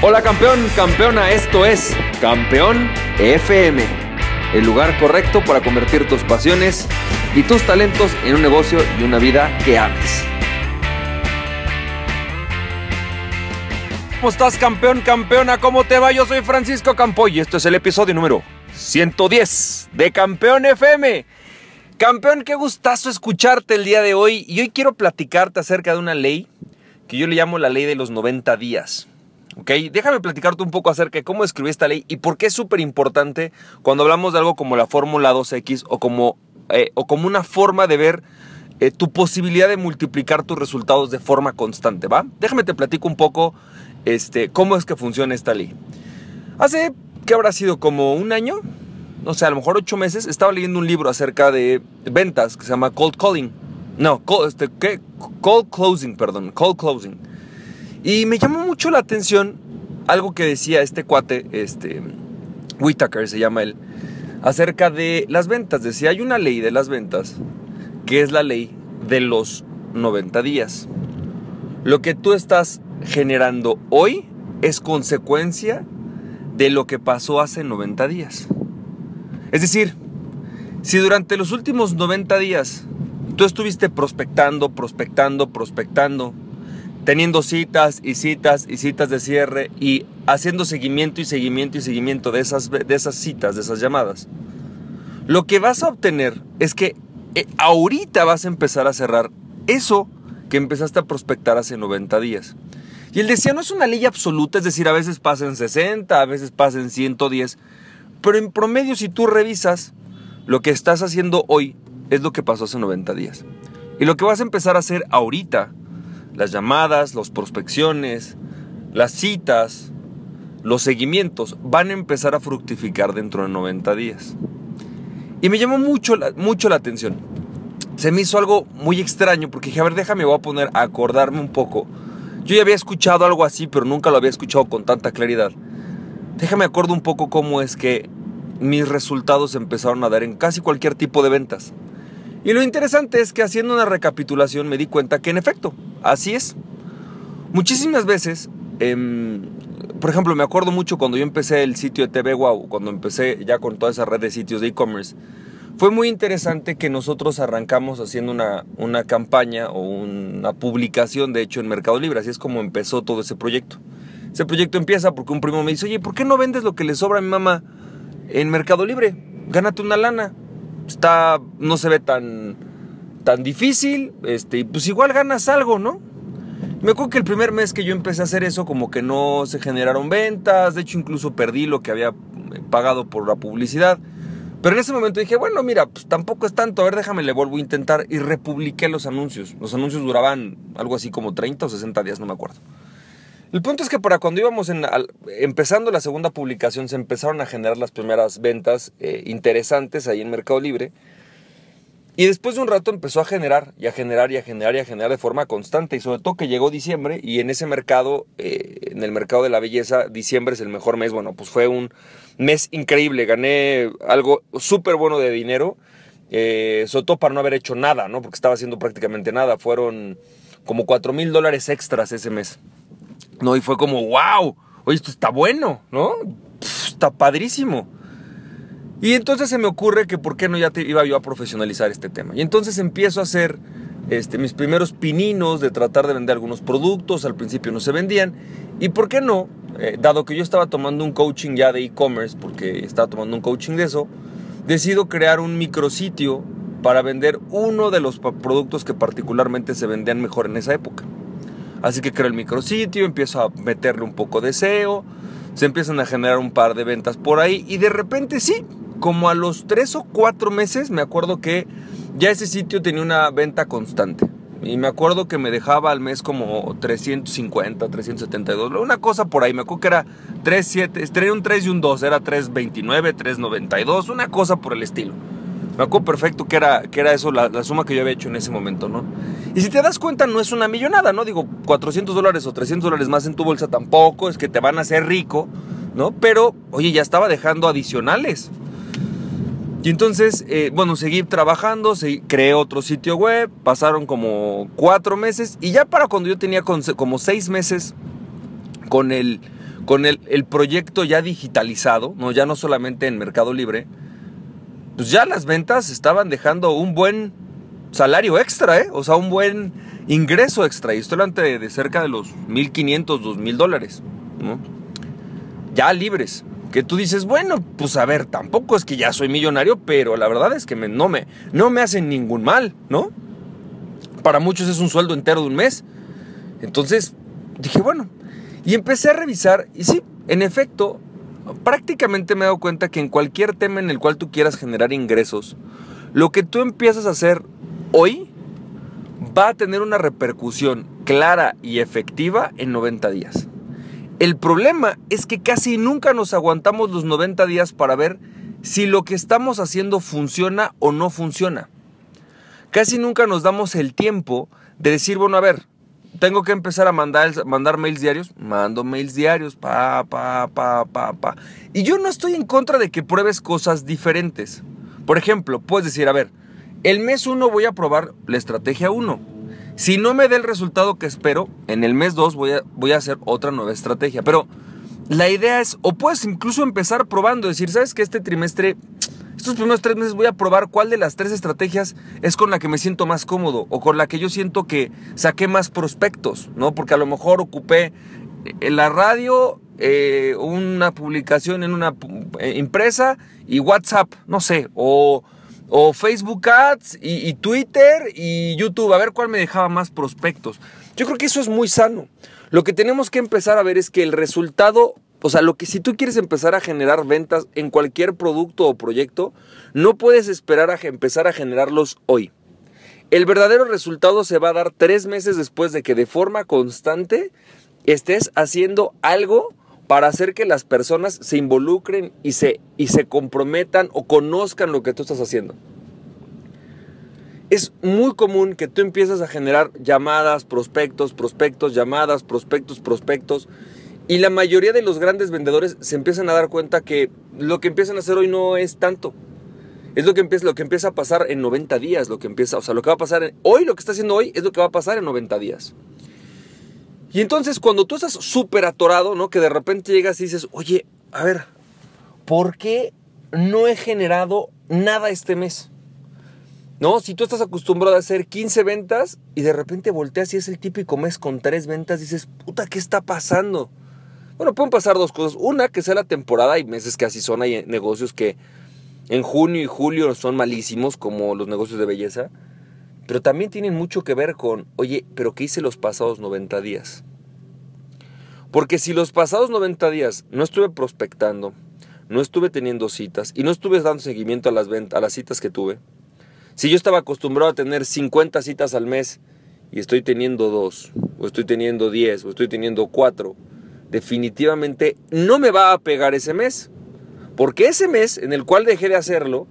Hola campeón, campeona, esto es Campeón FM, el lugar correcto para convertir tus pasiones y tus talentos en un negocio y una vida que ames. ¿Cómo estás campeón, campeona? ¿Cómo te va? Yo soy Francisco Campoy y esto es el episodio número 110 de Campeón FM. Campeón, qué gustazo escucharte el día de hoy y hoy quiero platicarte acerca de una ley que yo le llamo la ley de los 90 días. ¿Ok? Déjame platicarte un poco acerca de cómo escribí esta ley y por qué es súper importante cuando hablamos de algo como la fórmula 2X o como, eh, o como una forma de ver eh, tu posibilidad de multiplicar tus resultados de forma constante, ¿va? Déjame te platico un poco este, cómo es que funciona esta ley. Hace, ¿qué habrá sido? Como un año, no sé, a lo mejor ocho meses, estaba leyendo un libro acerca de ventas que se llama Cold Calling. No, cold, este, ¿qué? Cold Closing, perdón, Cold Closing. Y me llamó mucho la atención algo que decía este cuate, este, Whitaker se llama él, acerca de las ventas. Decía, hay una ley de las ventas que es la ley de los 90 días. Lo que tú estás generando hoy es consecuencia de lo que pasó hace 90 días. Es decir, si durante los últimos 90 días tú estuviste prospectando, prospectando, prospectando, teniendo citas y citas y citas de cierre y haciendo seguimiento y seguimiento y seguimiento de esas, de esas citas, de esas llamadas, lo que vas a obtener es que eh, ahorita vas a empezar a cerrar eso que empezaste a prospectar hace 90 días. Y él decía, no es una ley absoluta, es decir, a veces pasa en 60, a veces pasa en 110, pero en promedio si tú revisas, lo que estás haciendo hoy es lo que pasó hace 90 días. Y lo que vas a empezar a hacer ahorita, las llamadas, las prospecciones, las citas, los seguimientos, van a empezar a fructificar dentro de 90 días. Y me llamó mucho, mucho la atención. Se me hizo algo muy extraño porque dije, a ver, déjame, voy a poner a acordarme un poco. Yo ya había escuchado algo así, pero nunca lo había escuchado con tanta claridad. Déjame acuerdo un poco cómo es que mis resultados empezaron a dar en casi cualquier tipo de ventas. Y lo interesante es que haciendo una recapitulación me di cuenta que en efecto, así es. Muchísimas veces, em, por ejemplo, me acuerdo mucho cuando yo empecé el sitio de TV Wow, cuando empecé ya con toda esa red de sitios de e-commerce, fue muy interesante que nosotros arrancamos haciendo una, una campaña o una publicación, de hecho, en Mercado Libre. Así es como empezó todo ese proyecto. Ese proyecto empieza porque un primo me dice, oye, ¿por qué no vendes lo que le sobra a mi mamá en Mercado Libre? Gánate una lana está, no se ve tan, tan difícil, este, y pues igual ganas algo, ¿no? Me acuerdo que el primer mes que yo empecé a hacer eso, como que no se generaron ventas, de hecho incluso perdí lo que había pagado por la publicidad. Pero en ese momento dije, bueno, mira, pues tampoco es tanto, a ver, déjame, le vuelvo a intentar y republiqué los anuncios. Los anuncios duraban algo así como 30 o 60 días, no me acuerdo. El punto es que para cuando íbamos empezando la segunda publicación se empezaron a generar las primeras ventas eh, interesantes ahí en Mercado Libre. Y después de un rato empezó a generar y a generar y a generar y a generar de forma constante. Y sobre todo que llegó diciembre y en ese mercado, eh, en el mercado de la belleza, diciembre es el mejor mes. Bueno, pues fue un mes increíble. Gané algo súper bueno de dinero. Eh, sobre todo para no haber hecho nada, ¿no? Porque estaba haciendo prácticamente nada. Fueron como 4 mil dólares extras ese mes. ¿No? Y fue como, wow, oye, esto está bueno, ¿no? está padrísimo. Y entonces se me ocurre que por qué no ya te iba yo a profesionalizar este tema. Y entonces empiezo a hacer este, mis primeros pininos de tratar de vender algunos productos, al principio no se vendían. Y por qué no, eh, dado que yo estaba tomando un coaching ya de e-commerce, porque estaba tomando un coaching de eso, decido crear un micrositio para vender uno de los productos que particularmente se vendían mejor en esa época. Así que creo el micrositio, empiezo a meterle un poco de SEO, se empiezan a generar un par de ventas por ahí y de repente sí, como a los tres o cuatro meses me acuerdo que ya ese sitio tenía una venta constante. Y me acuerdo que me dejaba al mes como 350, 372, una cosa por ahí. Me acuerdo que era 3, 7, tenía un 3 y un 2, era 329, 392, una cosa por el estilo. Me acuerdo perfecto que era, que era eso, la, suma que yo había hecho en ese momento, ¿no? Y si te das cuenta, no es una millonada, ¿no? Digo, 400 dólares o 300 dólares más en tu bolsa tampoco, es que te van a hacer rico, ¿no? Pero, oye, ya estaba dejando adicionales. Y entonces, eh, bueno, seguí trabajando, creé otro sitio web, pasaron como cuatro meses y ya para cuando yo tenía como seis meses con el, con el, el, proyecto ya digitalizado, ¿no? ya no solamente en Mercado Libre, pues ya las ventas estaban dejando un buen salario extra, ¿eh? o sea, un buen ingreso extra. Y estoy hablando de cerca de los 1.500, 2.000 dólares, ¿no? ya libres. Que tú dices, bueno, pues a ver, tampoco es que ya soy millonario, pero la verdad es que no, me, no me hacen ningún mal, ¿no? Para muchos es un sueldo entero de un mes. Entonces dije, bueno, y empecé a revisar y sí, en efecto, prácticamente me he dado cuenta que en cualquier tema en el cual tú quieras generar ingresos, lo que tú empiezas a hacer hoy va a tener una repercusión clara y efectiva en 90 días. El problema es que casi nunca nos aguantamos los 90 días para ver si lo que estamos haciendo funciona o no funciona. Casi nunca nos damos el tiempo de decir, bueno, a ver, tengo que empezar a mandar, mandar mails diarios. Mando mails diarios, pa, pa, pa, pa, pa. Y yo no estoy en contra de que pruebes cosas diferentes. Por ejemplo, puedes decir, a ver, el mes 1 voy a probar la estrategia 1. Si no me da el resultado que espero, en el mes 2 voy a, voy a hacer otra nueva estrategia. Pero la idea es, o puedes incluso empezar probando, decir, ¿sabes que este trimestre estos primeros tres meses voy a probar cuál de las tres estrategias es con la que me siento más cómodo o con la que yo siento que saqué más prospectos, ¿no? Porque a lo mejor ocupé eh, la radio, eh, una publicación en una empresa eh, y WhatsApp, no sé, o, Facebook Ads y Twitter y YouTube, a ver cuál me dejaba más prospectos. Yo creo que eso es muy sano. Lo que tenemos que empezar a ver es que el resultado o sea, lo que si tú quieres empezar a generar ventas en cualquier producto o proyecto, no puedes esperar a empezar a generarlos hoy. El verdadero resultado se va a dar tres meses después de que de forma constante estés haciendo algo para hacer que las personas se involucren y se, y se comprometan o conozcan lo que tú estás haciendo. Es muy común que tú empieces a generar llamadas, prospectos, prospectos, llamadas, prospectos, prospectos y la mayoría de los grandes vendedores se empiezan a dar cuenta que lo que empiezan a hacer hoy no es tanto. Es lo que empieza, lo que empieza a pasar en 90 días, lo que empieza, o sea, lo que va a pasar hoy, lo que está haciendo hoy es lo que va a pasar en 90 días. Y entonces cuando tú estás súper atorado, ¿no? Que de repente llegas y dices, oye, a ver, ¿por qué no he generado nada este mes? ¿No? Si tú estás acostumbrado a hacer 15 ventas y de repente volteas y es el típico mes con 3 ventas, dices, puta, ¿qué está pasando? Bueno, pueden pasar dos cosas. Una, que sea la temporada, hay meses que así son, hay negocios que en junio y julio son malísimos, como los negocios de belleza, pero también tienen mucho que ver con, oye, pero ¿qué hice los pasados 90 días? Porque si los pasados 90 días no estuve prospectando, no estuve teniendo citas y no estuve dando seguimiento a las, a las citas que tuve, si yo estaba acostumbrado a tener 50 citas al mes y estoy teniendo dos, o estoy teniendo 10, o estoy teniendo 4, definitivamente no me va a pegar ese mes. Porque ese mes en el cual dejé de hacerlo,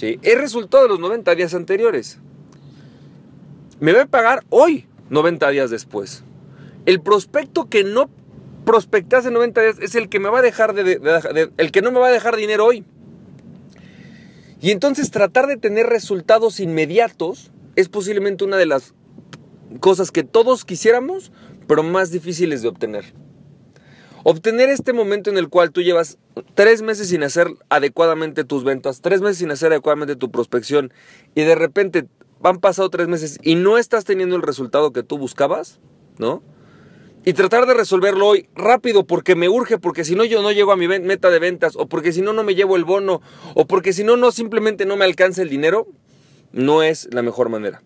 es resultado de los 90 días anteriores. Me va a pagar hoy, 90 días después. El prospecto que no prospecté hace 90 días es el que me va a dejar de, el que no me va a dejar dinero hoy. Y entonces tratar de tener resultados inmediatos es posiblemente una de las cosas que todos quisiéramos, pero más difíciles de obtener. Obtener este momento en el cual tú llevas tres meses sin hacer adecuadamente tus ventas, tres meses sin hacer adecuadamente tu prospección y de repente han pasado tres meses y no estás teniendo el resultado que tú buscabas, ¿no? Y tratar de resolverlo hoy rápido porque me urge, porque si no yo no llego a mi meta de ventas, o porque si no no me llevo el bono, o porque si no no simplemente no me alcanza el dinero, no es la mejor manera.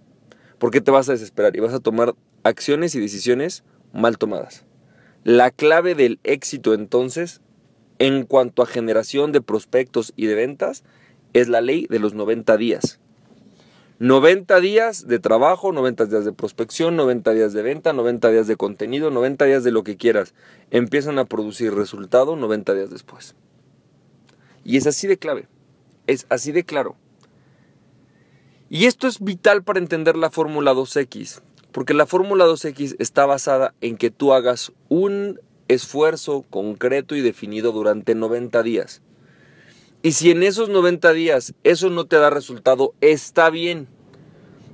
Porque te vas a desesperar y vas a tomar acciones y decisiones mal tomadas. La clave del éxito entonces, en cuanto a generación de prospectos y de ventas, es la ley de los 90 días. 90 días de trabajo, 90 días de prospección, 90 días de venta, 90 días de contenido, 90 días de lo que quieras. Empiezan a producir resultado 90 días después. Y es así de clave, es así de claro. Y esto es vital para entender la fórmula 2X. Porque la fórmula 2X está basada en que tú hagas un esfuerzo concreto y definido durante 90 días. Y si en esos 90 días eso no te da resultado, está bien.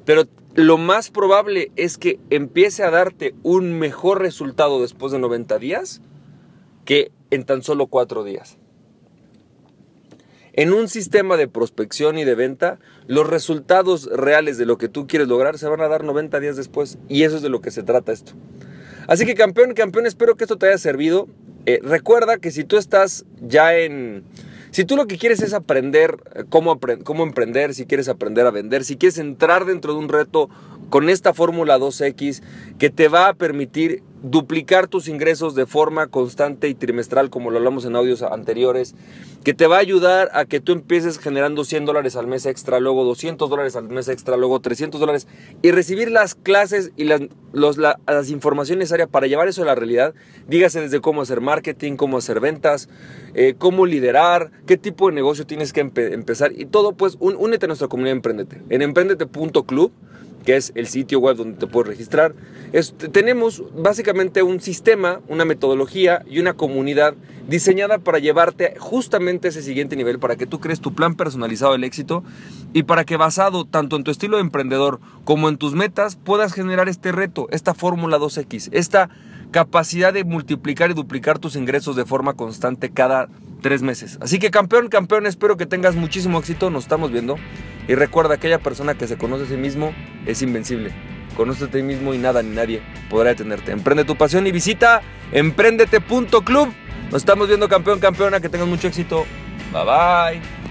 Pero lo más probable es que empiece a darte un mejor resultado después de 90 días que en tan solo cuatro días. En un sistema de prospección y de venta, los resultados reales de lo que tú quieres lograr se van a dar 90 días después. Y eso es de lo que se trata esto. Así que campeón, campeón, espero que esto te haya servido. Eh, recuerda que si tú estás ya en... Si tú lo que quieres es aprender eh, cómo, cómo emprender, si quieres aprender a vender, si quieres entrar dentro de un reto con esta fórmula 2X que te va a permitir duplicar tus ingresos de forma constante y trimestral, como lo hablamos en audios anteriores, que te va a ayudar a que tú empieces generando 100 dólares al mes extra, luego 200 dólares al mes extra, luego 300 dólares, y recibir las clases y las, las informaciones necesarias para llevar eso a la realidad, dígase desde cómo hacer marketing, cómo hacer ventas, eh, cómo liderar, qué tipo de negocio tienes que empezar, y todo, pues únete a nuestra comunidad Emprendete, en emprendete.club que es el sitio web donde te puedes registrar. tenemos básicamente un sistema, una metodología y una comunidad diseñada para llevarte justamente a ese siguiente nivel, para que tú crees tu plan personalizado del éxito y para que basado tanto en tu estilo de emprendedor como en tus metas puedas generar este reto, esta fórmula 2X, esta capacidad de multiplicar y duplicar tus ingresos de forma constante cada tres meses. Así que campeón, campeón, espero que tengas muchísimo éxito, nos estamos viendo. Y recuerda, aquella persona que se conoce a sí mismo es invencible. Conoce a ti mismo y nada ni nadie podrá detenerte. Emprende tu pasión y visita emprendete.club. Nos estamos viendo campeón, campeona, que tengas mucho éxito. Bye bye.